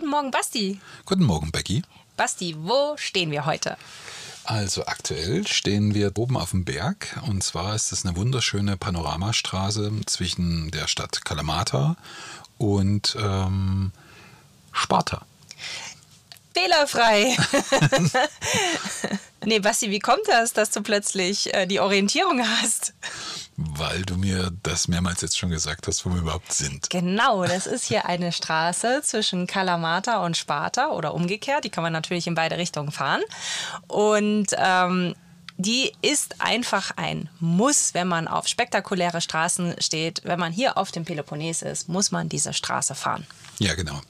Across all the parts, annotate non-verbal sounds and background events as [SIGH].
Guten Morgen, Basti. Guten Morgen, Becky. Basti, wo stehen wir heute? Also aktuell stehen wir oben auf dem Berg und zwar ist es eine wunderschöne Panoramastraße zwischen der Stadt Kalamata und ähm, Sparta. Fehlerfrei. [LAUGHS] [LAUGHS] nee, Basti, wie kommt das, dass du plötzlich äh, die Orientierung hast? Weil du mir das mehrmals jetzt schon gesagt hast, wo wir überhaupt sind. Genau, das ist hier eine Straße zwischen Kalamata und Sparta oder umgekehrt. Die kann man natürlich in beide Richtungen fahren. Und ähm, die ist einfach ein Muss, wenn man auf spektakuläre Straßen steht. Wenn man hier auf dem Peloponnes ist, muss man diese Straße fahren. Ja, genau.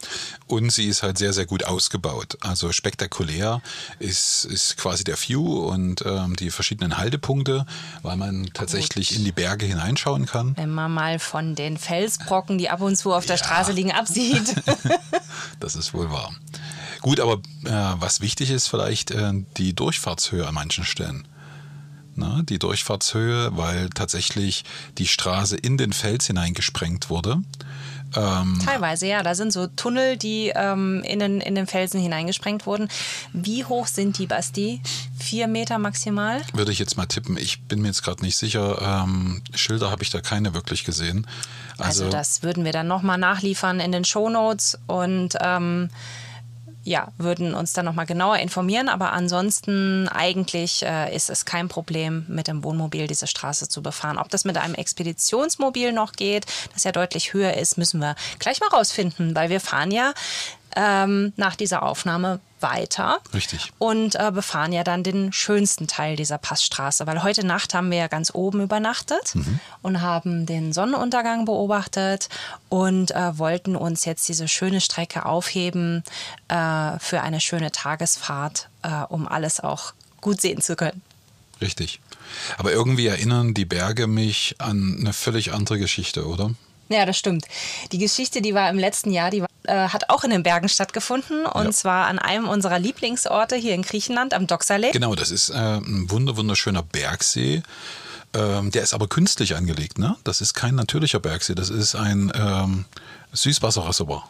Und sie ist halt sehr, sehr gut ausgebaut. Also spektakulär ist, ist quasi der View und ähm, die verschiedenen Haltepunkte, weil man tatsächlich gut. in die Berge hineinschauen kann. Wenn man mal von den Felsbrocken, die ab und zu auf der ja. Straße liegen, absieht. [LAUGHS] das ist wohl wahr. Gut, aber äh, was wichtig ist, vielleicht äh, die Durchfahrtshöhe an manchen Stellen ne, die Durchfahrtshöhe, weil tatsächlich die Straße in den Fels hineingesprengt wurde. Ähm, Teilweise, ja. Da sind so Tunnel, die ähm, in, den, in den Felsen hineingesprengt wurden. Wie hoch sind die, Basti? Vier Meter maximal? Würde ich jetzt mal tippen. Ich bin mir jetzt gerade nicht sicher. Ähm, Schilder habe ich da keine wirklich gesehen. Also, also das würden wir dann nochmal nachliefern in den Shownotes und ähm, ja, würden uns dann nochmal genauer informieren. Aber ansonsten eigentlich äh, ist es kein Problem, mit dem Wohnmobil diese Straße zu befahren. Ob das mit einem Expeditionsmobil noch geht, das ja deutlich höher ist, müssen wir gleich mal rausfinden, weil wir fahren ja ähm, nach dieser Aufnahme weiter. Richtig. Und äh, befahren ja dann den schönsten Teil dieser Passstraße, weil heute Nacht haben wir ja ganz oben übernachtet mhm. und haben den Sonnenuntergang beobachtet und äh, wollten uns jetzt diese schöne Strecke aufheben äh, für eine schöne Tagesfahrt, äh, um alles auch gut sehen zu können. Richtig. Aber irgendwie erinnern die Berge mich an eine völlig andere Geschichte, oder? Ja, das stimmt. Die Geschichte, die war im letzten Jahr, die war, äh, hat auch in den Bergen stattgefunden und ja. zwar an einem unserer Lieblingsorte hier in Griechenland am Doxa Lake. Genau, das ist äh, ein wunder wunderschöner Bergsee. Ähm, der ist aber künstlich angelegt, ne? Das ist kein natürlicher Bergsee, das ist ein ähm, Süßwasserreservoir.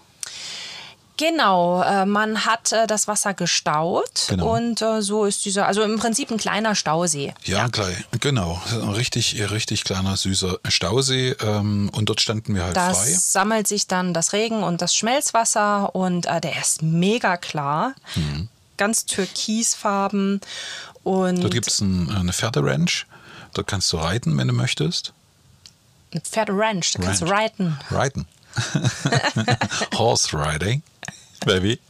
Genau, äh, man hat äh, das Wasser gestaut genau. und äh, so ist dieser, also im Prinzip ein kleiner Stausee. Ja, ja. Klein, genau, ein richtig, richtig kleiner süßer Stausee ähm, und dort standen wir halt das frei. Das sammelt sich dann das Regen und das Schmelzwasser und der ist mega klar, mhm. ganz türkisfarben und dort gibt es ein, eine Pferderanch, dort kannst du reiten, wenn du möchtest. Eine Pferderanch, da kannst du reiten. Reiten. [LAUGHS] Horse Riding. Baby.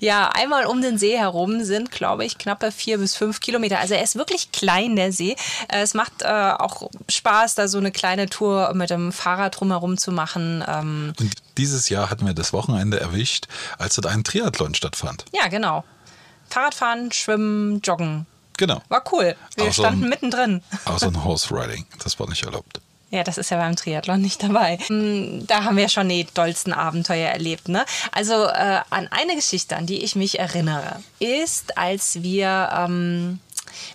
Ja, einmal um den See herum sind, glaube ich, knappe vier bis fünf Kilometer. Also er ist wirklich klein, der See. Äh, es macht äh, auch Spaß, da so eine kleine Tour mit dem Fahrrad drumherum zu machen. Ähm Und dieses Jahr hatten wir das Wochenende erwischt, als dort ein Triathlon stattfand. Ja, genau. Fahrradfahren, Schwimmen, Joggen. Genau. War cool. Wir außer standen ein, mittendrin. Außer ein Horse Riding. Das war nicht erlaubt. Ja, das ist ja beim Triathlon nicht dabei. Hm, da haben wir schon die dollsten Abenteuer erlebt. Ne? Also äh, an eine Geschichte, an die ich mich erinnere, ist, als wir ähm,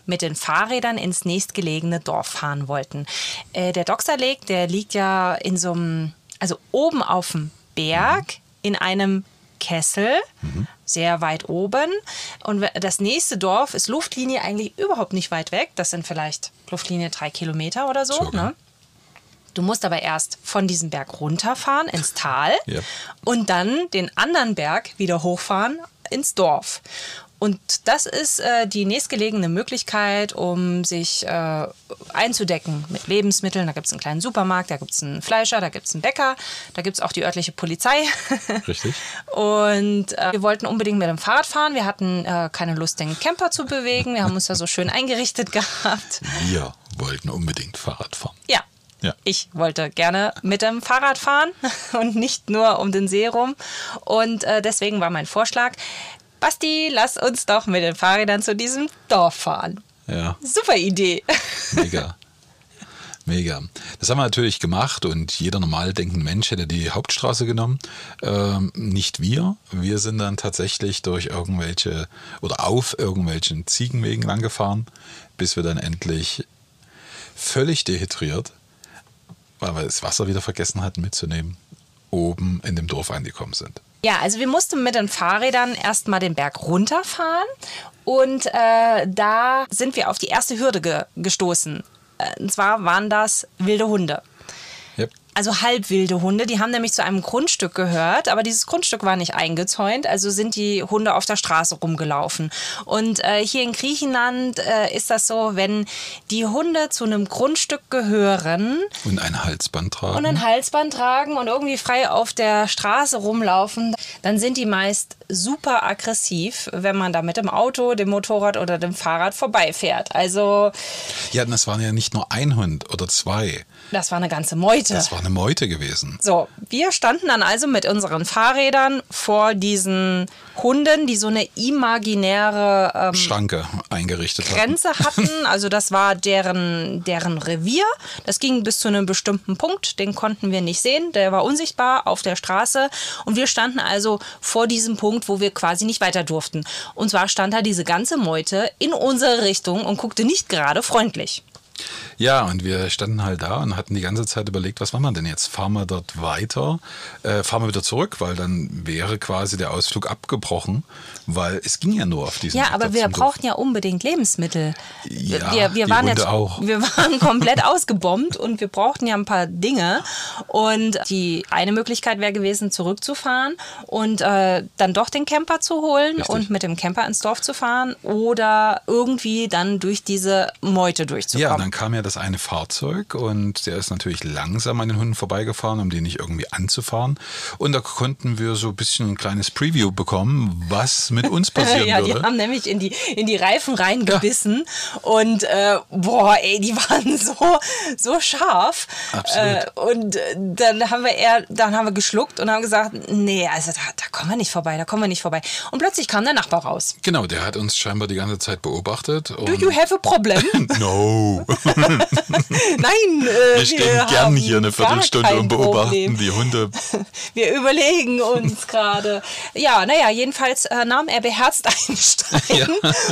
mit den Fahrrädern ins nächstgelegene Dorf fahren wollten. Äh, der Doxer Lake, der liegt ja in so einem, also oben auf dem Berg in einem Kessel, mhm. sehr weit oben. Und das nächste Dorf ist Luftlinie eigentlich überhaupt nicht weit weg. Das sind vielleicht Luftlinie drei Kilometer oder so. Ne? Du musst aber erst von diesem Berg runterfahren ins Tal yep. und dann den anderen Berg wieder hochfahren ins Dorf. Und das ist äh, die nächstgelegene Möglichkeit, um sich äh, einzudecken mit Lebensmitteln. Da gibt es einen kleinen Supermarkt, da gibt es einen Fleischer, da gibt es einen Bäcker, da gibt es auch die örtliche Polizei. [LAUGHS] Richtig. Und äh, wir wollten unbedingt mit dem Fahrrad fahren. Wir hatten äh, keine Lust, den Camper zu bewegen. Wir haben uns da so schön eingerichtet [LAUGHS] gehabt. Wir wollten unbedingt Fahrrad fahren. Ja. Ja. Ich wollte gerne mit dem Fahrrad fahren [LAUGHS] und nicht nur um den See rum. Und äh, deswegen war mein Vorschlag, Basti, lass uns doch mit den Fahrrädern zu diesem Dorf fahren. Ja, Super Idee. mega. Mega. Das haben wir natürlich gemacht und jeder normal denkende Mensch hätte die Hauptstraße genommen. Ähm, nicht wir. Wir sind dann tatsächlich durch irgendwelche oder auf irgendwelchen Ziegenwegen langgefahren, bis wir dann endlich völlig dehydriert, weil wir das Wasser wieder vergessen hatten mitzunehmen, oben in dem Dorf angekommen sind. Ja, also wir mussten mit den Fahrrädern erstmal den Berg runterfahren und äh, da sind wir auf die erste Hürde ge gestoßen. Äh, Und zwar waren das wilde Hunde. Also halbwilde Hunde, die haben nämlich zu einem Grundstück gehört, aber dieses Grundstück war nicht eingezäunt, also sind die Hunde auf der Straße rumgelaufen. Und äh, hier in Griechenland äh, ist das so, wenn die Hunde zu einem Grundstück gehören, Und ein Halsband tragen. und ein Halsband tragen und irgendwie frei auf der Straße rumlaufen, dann sind die meist super aggressiv, wenn man da mit dem Auto, dem Motorrad oder dem Fahrrad vorbeifährt. Also ja, das waren ja nicht nur ein Hund oder zwei. das war eine ganze Meute. Das war eine Meute gewesen. So, wir standen dann also mit unseren Fahrrädern vor diesen Hunden, die so eine imaginäre ähm, Schranke eingerichtet hatten. Grenze hatten. [LAUGHS] Also das war deren, deren Revier. Das ging bis zu einem bestimmten Punkt. Den konnten wir nicht sehen. Der war unsichtbar auf der Straße. Und wir standen also vor diesem Punkt, wo wir quasi nicht weiter durften. Und zwar stand da diese ganze Meute in unsere Richtung und guckte nicht gerade freundlich. Ja, und wir standen halt da und hatten die ganze Zeit überlegt, was machen wir denn jetzt? Fahren wir dort weiter? Äh, fahren wir wieder zurück, weil dann wäre quasi der Ausflug abgebrochen, weil es ging ja nur auf diesen Ja, aber wir brauchten ja unbedingt Lebensmittel. Ja, wir, wir die waren jetzt, auch. wir waren komplett [LAUGHS] ausgebombt und wir brauchten ja ein paar Dinge. Und die eine Möglichkeit wäre gewesen, zurückzufahren und äh, dann doch den Camper zu holen Richtig. und mit dem Camper ins Dorf zu fahren oder irgendwie dann durch diese Meute durchzukommen. Ja, dann kam ja das eine Fahrzeug und der ist natürlich langsam an den Hunden vorbeigefahren, um den nicht irgendwie anzufahren. Und da konnten wir so ein bisschen ein kleines Preview bekommen, was mit uns [LAUGHS] passieren ja, die würde. haben nämlich in die, in die Reifen reingebissen und äh, boah, ey, die [LAUGHS] waren so, so scharf. Absolut. Äh, und äh, dann haben wir eher, dann haben wir geschluckt und haben gesagt, nee, also da, da kommen wir nicht vorbei, da kommen wir nicht vorbei. Und plötzlich kam der Nachbar raus. Genau, der hat uns scheinbar die ganze Zeit beobachtet. Do you have a problem? [LAUGHS] no. [LAUGHS] Nein, äh, Wir stehen gern hier eine Viertelstunde und beobachten Problem. die Hunde. [LAUGHS] Wir überlegen uns gerade. Ja, naja, jedenfalls äh, nahm er beherzt einen Stein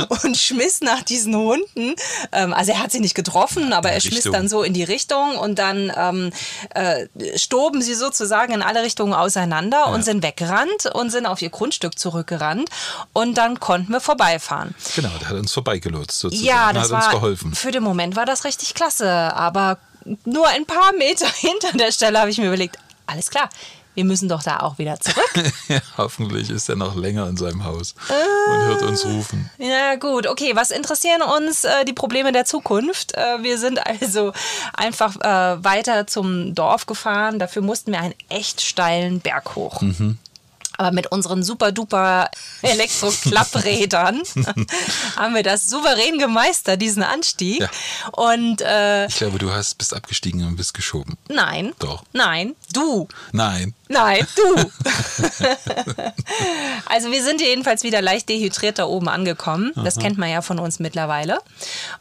[LAUGHS] und schmiss nach diesen Hunden. Ähm, also er hat sie nicht getroffen, aber er schmiss Richtung. dann so in die Richtung und dann ähm, äh, stoben sie sozusagen in alle Richtungen auseinander und sind weggerannt und sind auf ihr Grundstück zurückgerannt und dann konnten wir vorbeifahren. Genau, der hat uns vorbeigelotst sozusagen. Ja, das hat war uns geholfen. für den Moment war das richtig klasse, aber nur ein paar Meter [LAUGHS] hinter der Stelle habe ich mir überlegt, alles klar, wir müssen doch da auch wieder zurück. [LAUGHS] Ja, hoffentlich ist er noch länger in seinem Haus und hört uns rufen. Ja, gut, okay. Was interessieren uns äh, die Probleme der Zukunft? Äh, wir sind also einfach äh, weiter zum Dorf gefahren. Dafür mussten wir einen echt steilen Berg hoch. Aber mit unseren super duper Elektro-Klapprädern [LAUGHS] haben wir das souverän gemeistert, diesen Anstieg. Ja. Und äh, Ich glaube, du hast, bist abgestiegen und bist geschoben. nein. Doch. Nein, du. Nein. Nein, du. [LAUGHS] [LAUGHS] also wir sind jedenfalls wieder leicht dehydriert da oben angekommen. Das kennt man ja von uns mittlerweile.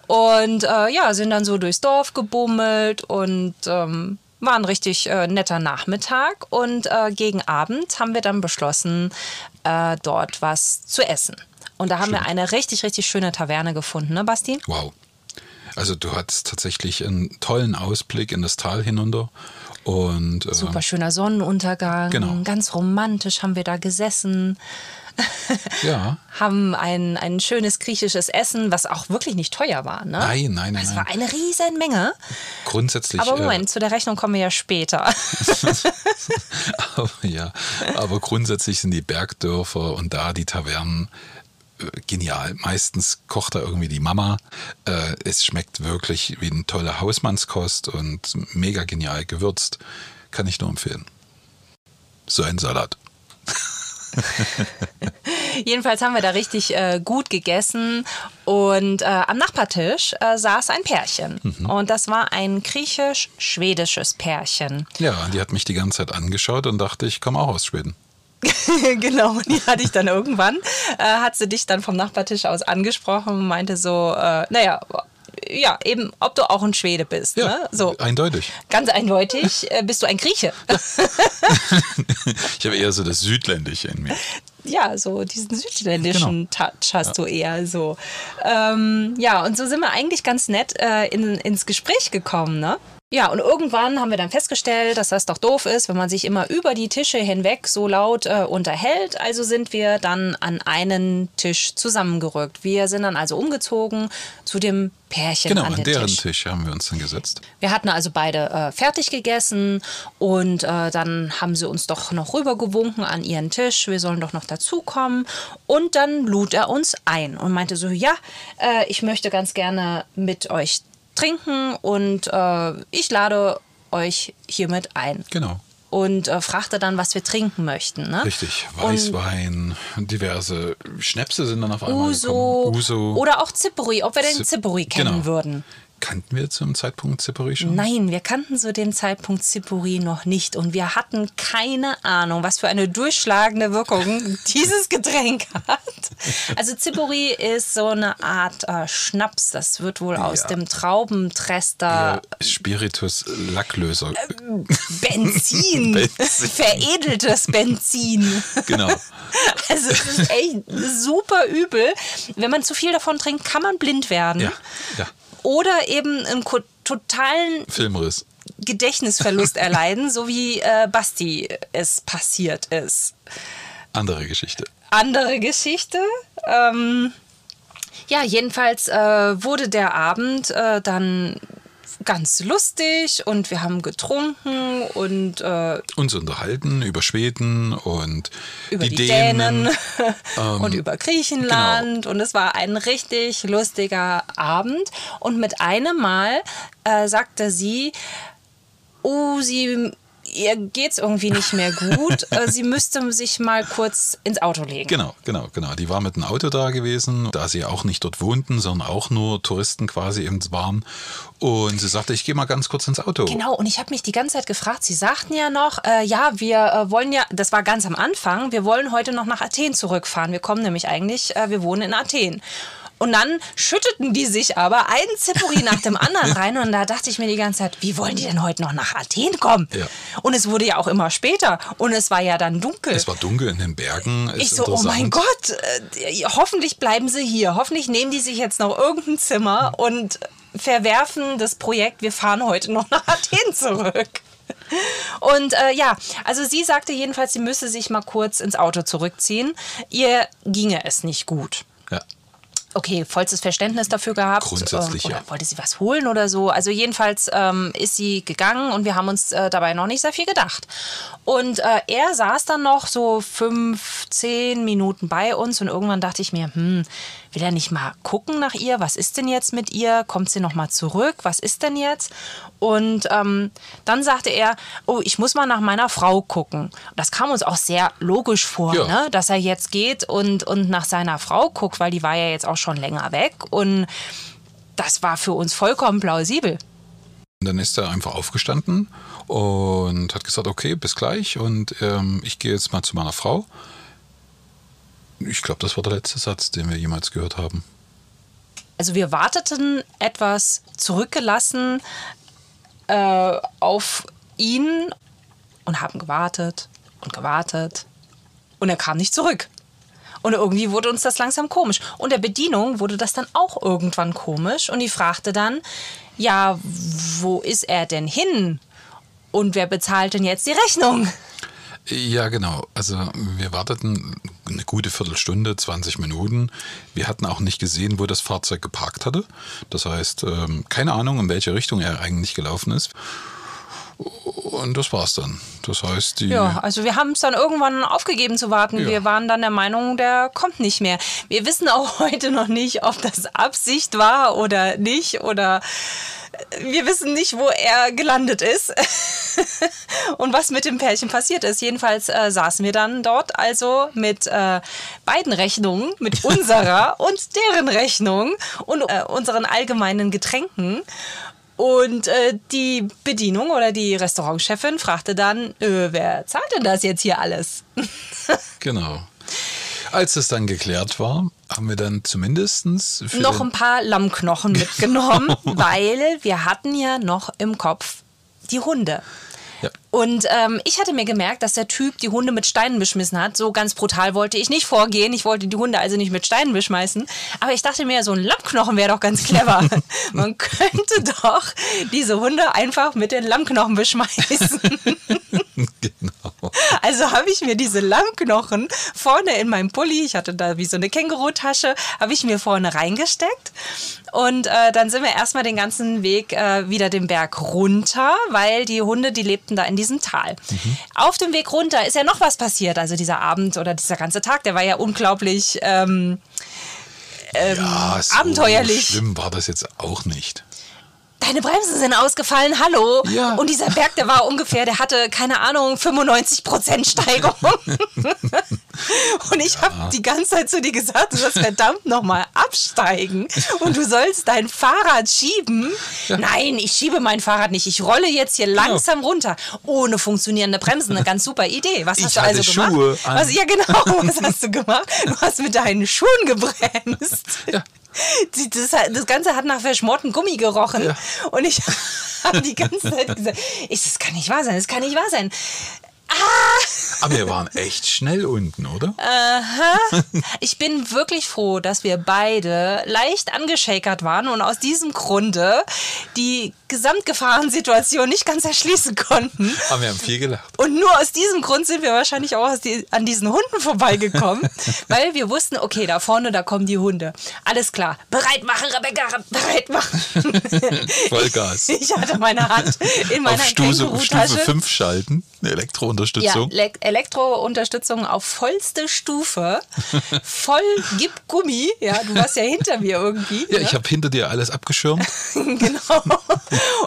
Und äh, ja, sind dann so durchs Dorf gebummelt und ähm, war ein richtig äh, netter Nachmittag. Und äh, gegen Abend haben wir dann beschlossen, äh, dort was zu essen. Und da haben wir eine richtig, richtig schöne Taverne gefunden, ne, Basti? Wow. Also du hattest tatsächlich einen tollen Ausblick in das Tal hinunter. Und äh, Super schöner Sonnenuntergang. Genau. Ganz romantisch haben wir da gesessen. [LAUGHS] ja, haben ein, ein schönes griechisches Essen, was auch wirklich nicht teuer war. Ne? Nein, nein, nein, Es nein. war eine riesen Menge. grundsätzlich. Aber äh, Moment, zu der Rechnung kommen wir ja später. [LAUGHS] aber, ja, aber grundsätzlich sind die Bergdörfer und da die Tavernen genial. Meistens kocht da irgendwie die Mama. Äh, es schmeckt wirklich wie eine tolle Hausmannskost und mega genial gewürzt. Kann ich nur empfehlen. So ein Salat. [LAUGHS] Jedenfalls haben wir da richtig äh, gut gegessen und äh, am Nachbartisch äh, saß ein Pärchen. Mhm. Und das war ein griechisch-schwedisches Pärchen. Ja, die hat mich die ganze Zeit angeschaut und dachte, ich komme auch aus Schweden. [LAUGHS] genau, und die hatte ich dann irgendwann, äh, hat sie dich dann vom Nachbartisch aus angesprochen und meinte so, äh, naja, ja, eben, ob du auch ein Schwede bist. Ja, ne? so. eindeutig. Ganz eindeutig äh, bist du ein Grieche. [LAUGHS] ich habe eher so das Südländische in mir. Ja, so diesen südländischen genau. Touch hast ja. du eher so. Ähm, ja, und so sind wir eigentlich ganz nett äh, in, ins Gespräch gekommen, ne? Ja, und irgendwann haben wir dann festgestellt, dass das doch doof ist, wenn man sich immer über die Tische hinweg so laut äh, unterhält. Also sind wir dann an einen Tisch zusammengerückt. Wir sind dann also umgezogen zu dem Pärchen genau, an, an deren Tisch. Tisch. haben wir uns dann gesetzt. Wir hatten also beide äh, fertig gegessen und äh, dann haben sie uns doch noch rübergewunken an ihren Tisch. Wir sollen doch noch dazukommen. Und dann lud er uns ein und meinte so, ja, äh, ich möchte ganz gerne mit euch trinken und äh, ich lade euch hiermit ein. Genau. Und äh, fragte dann, was wir trinken möchten. Ne? Richtig, Weißwein, und diverse Schnäpse sind dann auf einmal Uso, gekommen. Uso. Oder auch Zippori, ob wir den Zippori kennen genau. würden. Kannten wir zum Zeitpunkt Zippori schon? Nein, wir kannten zu dem Zeitpunkt Zippori noch nicht und wir hatten keine Ahnung, was für eine durchschlagende Wirkung [LAUGHS] dieses Getränk hat. Also Zippori ist so eine Art äh, Schnaps, das wird wohl aus dem Traubentrester. Ja, Spiritus Lacklöser. Äh, Benzin. [LAUGHS] Benzin. Veredeltes Benzin. Genau. [LAUGHS] Also es ist echt super übel. Wenn man zu viel davon trinkt, kann man blind werden. Ja, ja oder eben einen totalen Filmriss. Gedächtnisverlust [LAUGHS] erleiden, so wie äh, Basti es passiert ist. Andere Geschichte. Andere Geschichte. Ähm, ja, jedenfalls äh, wurde der Abend äh, dann ganz lustig und wir haben getrunken und äh, uns unterhalten über Schweden und über die, die Dänen, Dänen [LAUGHS] ähm, und über Griechenland genau. und es war ein richtig lustiger Abend und mit einem Mal äh, sagte sie, oh, sie ihr geht's irgendwie nicht mehr gut. [LAUGHS] Äh, sie müsste sich mal kurz ins Auto legen. Genau, genau, genau. Die war mit dem Auto da gewesen, da sie auch nicht dort wohnten, sondern auch nur Touristen quasi eben waren. Und sie sagte, ich gehe mal ganz kurz ins Auto. Genau, und ich habe mich die ganze Zeit gefragt, sie sagten ja noch, äh, ja, wir äh, wollen ja, das war ganz am Anfang, wir wollen heute noch nach Athen zurückfahren. Wir kommen nämlich eigentlich, äh, wir wohnen in Athen. Und dann schütteten die sich aber einen Zippori nach dem [LAUGHS] anderen rein. Und da dachte ich mir die ganze Zeit, wie wollen die denn heute noch nach Athen kommen? Ja. Und es wurde ja auch immer später. Und es war ja dann dunkel. Es war dunkel in den Bergen. Ist ich so, oh mein Gott, äh, hoffentlich bleiben sie hier. Hoffentlich nehmen die sich jetzt noch irgendein Zimmer und verwerfen das Projekt, wir fahren heute noch nach Athen [LAUGHS] zurück. Und äh, ja, also sie sagte jedenfalls, sie müsse sich mal kurz ins Auto zurückziehen. Ihr ginge es nicht gut. Ja okay, vollstes Verständnis dafür gehabt. Grundsätzlich, oder ja. wollte sie was holen oder so. Also jedenfalls ähm, ist sie gegangen und wir haben uns äh, dabei noch nicht sehr viel gedacht. Und äh, er saß dann noch so fünf, zehn Minuten bei uns und irgendwann dachte ich mir, hm, will er nicht mal gucken nach ihr? Was ist denn jetzt mit ihr? Kommt sie noch mal zurück? Was ist denn jetzt? Und ähm, dann sagte er, oh, ich muss mal nach meiner Frau gucken. Das kam uns auch sehr logisch vor, ja. ne? dass er jetzt geht und, und nach seiner Frau guckt, weil die war ja jetzt auch schon länger weg. Und das war für uns vollkommen plausibel. Dann ist er einfach aufgestanden und hat gesagt, okay, bis gleich und ähm, ich gehe jetzt mal zu meiner Frau. Ich glaube, das war der letzte Satz, den wir jemals gehört haben. Also wir warteten etwas zurückgelassen äh, auf ihn und haben gewartet und gewartet und er kam nicht zurück. Und irgendwie wurde uns das langsam komisch. Und der Bedienung wurde das dann auch irgendwann komisch und die fragte dann, ja, wo ist er denn hin? Und wer bezahlt denn jetzt die Rechnung? Ja, genau. Also wir warteten eine gute Viertelstunde, 20 Minuten. Wir hatten auch nicht gesehen, wo das Fahrzeug geparkt hatte. Das heißt, ähm, keine Ahnung, in welche Richtung er eigentlich gelaufen ist. Und das war's dann. Das heißt, die. Ja, also wir haben es dann irgendwann aufgegeben zu warten. Ja. Wir waren dann der Meinung, der kommt nicht mehr. Wir wissen auch [LAUGHS] heute noch nicht, ob das Absicht war oder nicht oder wir wissen nicht, wo er gelandet ist [LAUGHS] und was mit dem Pärchen passiert ist. Jedenfalls äh, saßen wir dann dort also mit äh, beiden Rechnungen, mit [LAUGHS] unserer und deren Rechnung und äh, unseren allgemeinen Getränken. Und äh, die Bedienung oder die Restaurantchefin fragte dann, äh, wer zahlt denn das jetzt hier alles? [LAUGHS] Genau. Als das dann geklärt war, haben wir dann zumindest noch ein paar Lammknochen mitgenommen, [LAUGHS] weil wir hatten ja noch im Kopf die Hunde. Ja. Und ähm, ich hatte mir gemerkt, dass der Typ die Hunde mit Steinen beschmissen hat. So ganz brutal wollte ich nicht vorgehen. Ich wollte die Hunde also nicht mit Steinen beschmeißen. Aber ich dachte mir, so ein Lammknochen wäre doch ganz clever. [LAUGHS] Man könnte doch diese Hunde einfach mit den Lammknochen beschmeißen. [LAUGHS] genau. Also habe ich mir diese Lammknochen vorne in meinem Pulli, ich hatte da wie so eine Kängurutasche, habe ich mir vorne reingesteckt. Und äh, dann sind wir erstmal den ganzen Weg äh, wieder den Berg runter, weil die Hunde, die lebten da in diesem Tal. Auf dem Weg runter ist ja noch was passiert. Also dieser Abend oder dieser ganze Tag, der war ja unglaublich ähm, ähm, Ja, so abenteuerlich. schlimm war das jetzt auch nicht. Deine Bremsen sind ausgefallen, hallo. Ja. Und dieser Berg, der war ungefähr, der hatte, keine Ahnung, 95% Steigung. [LAUGHS] Und ich habe die ganze Zeit zu dir gesagt, du sollst verdammt nochmal absteigen und du sollst dein Fahrrad schieben. Nein, ich schiebe mein Fahrrad nicht. Ich rolle jetzt hier langsam runter. Ohne funktionierende Bremsen. Eine ganz super Idee. Was Ich hast du also gemacht? Schuhe an. Was, ja, genau. [LAUGHS] Was hast du gemacht? Du hast mit deinen Schuhen gebremst. Ja. Das, das Ganze hat nach verschmortem Gummi gerochen. Ja. Und ich [LAUGHS] habe die ganze Zeit gesagt, ich, das kann nicht wahr sein, das kann nicht wahr sein. Aber wir waren echt schnell unten, oder? Ich bin wirklich froh, dass wir beide leicht angeschakert waren und aus diesem Grunde die Gesamtgefahrensituation nicht ganz erschließen konnten. Aber wir haben viel gelacht. Und nur aus diesem Grund sind wir wahrscheinlich auch die, an diesen Hunden vorbeigekommen, [LAUGHS] weil wir wussten, okay, da vorne, da kommen die Hunde. Alles klar. Bereit machen, Rebecca, bereit machen. [LAUGHS] Vollgas. Ich hatte meine Hand in meiner Auf Stufe, Kängurutasche. Stufe 5 schalten, eine Ja, Elektrounterstützung. Le Elektrounterstützung auf vollste Stufe. Voll gib Gummi. Ja, du warst ja hinter mir irgendwie. Ja, ne? ich habe hinter dir alles abgeschirmt. [LAUGHS] genau.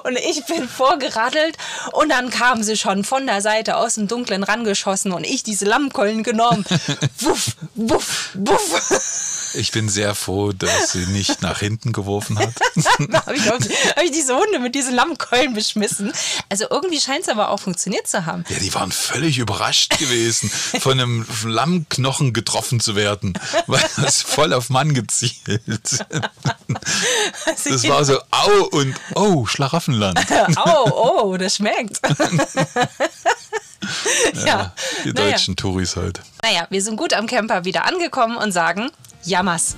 Und ich bin vorgeradelt und dann kamen sie schon von der Seite aus dem Dunklen rangeschossen und ich diese Lammkeulen genommen. [LAUGHS] Wuff, wuff, wuff. Ich bin sehr froh, dass sie nicht nach hinten geworfen hat. [LAUGHS] Habe ich, hab ich diese Hunde mit diesen Lammkeulen beschmissen. Also irgendwie scheint es aber auch funktioniert zu haben. Ja, die waren völlig überrascht gewesen, von einem Lammknochen getroffen zu werden, weil das voll auf Mann gezielt. [LAUGHS] Das war so, au und oh, Schlaraffenland. [LAUGHS] Au, oh, das schmeckt. ja, Die naja. deutschen Touris halt. Naja, wir sind gut am Camper wieder angekommen und sagen, Jammers.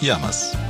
Jammers.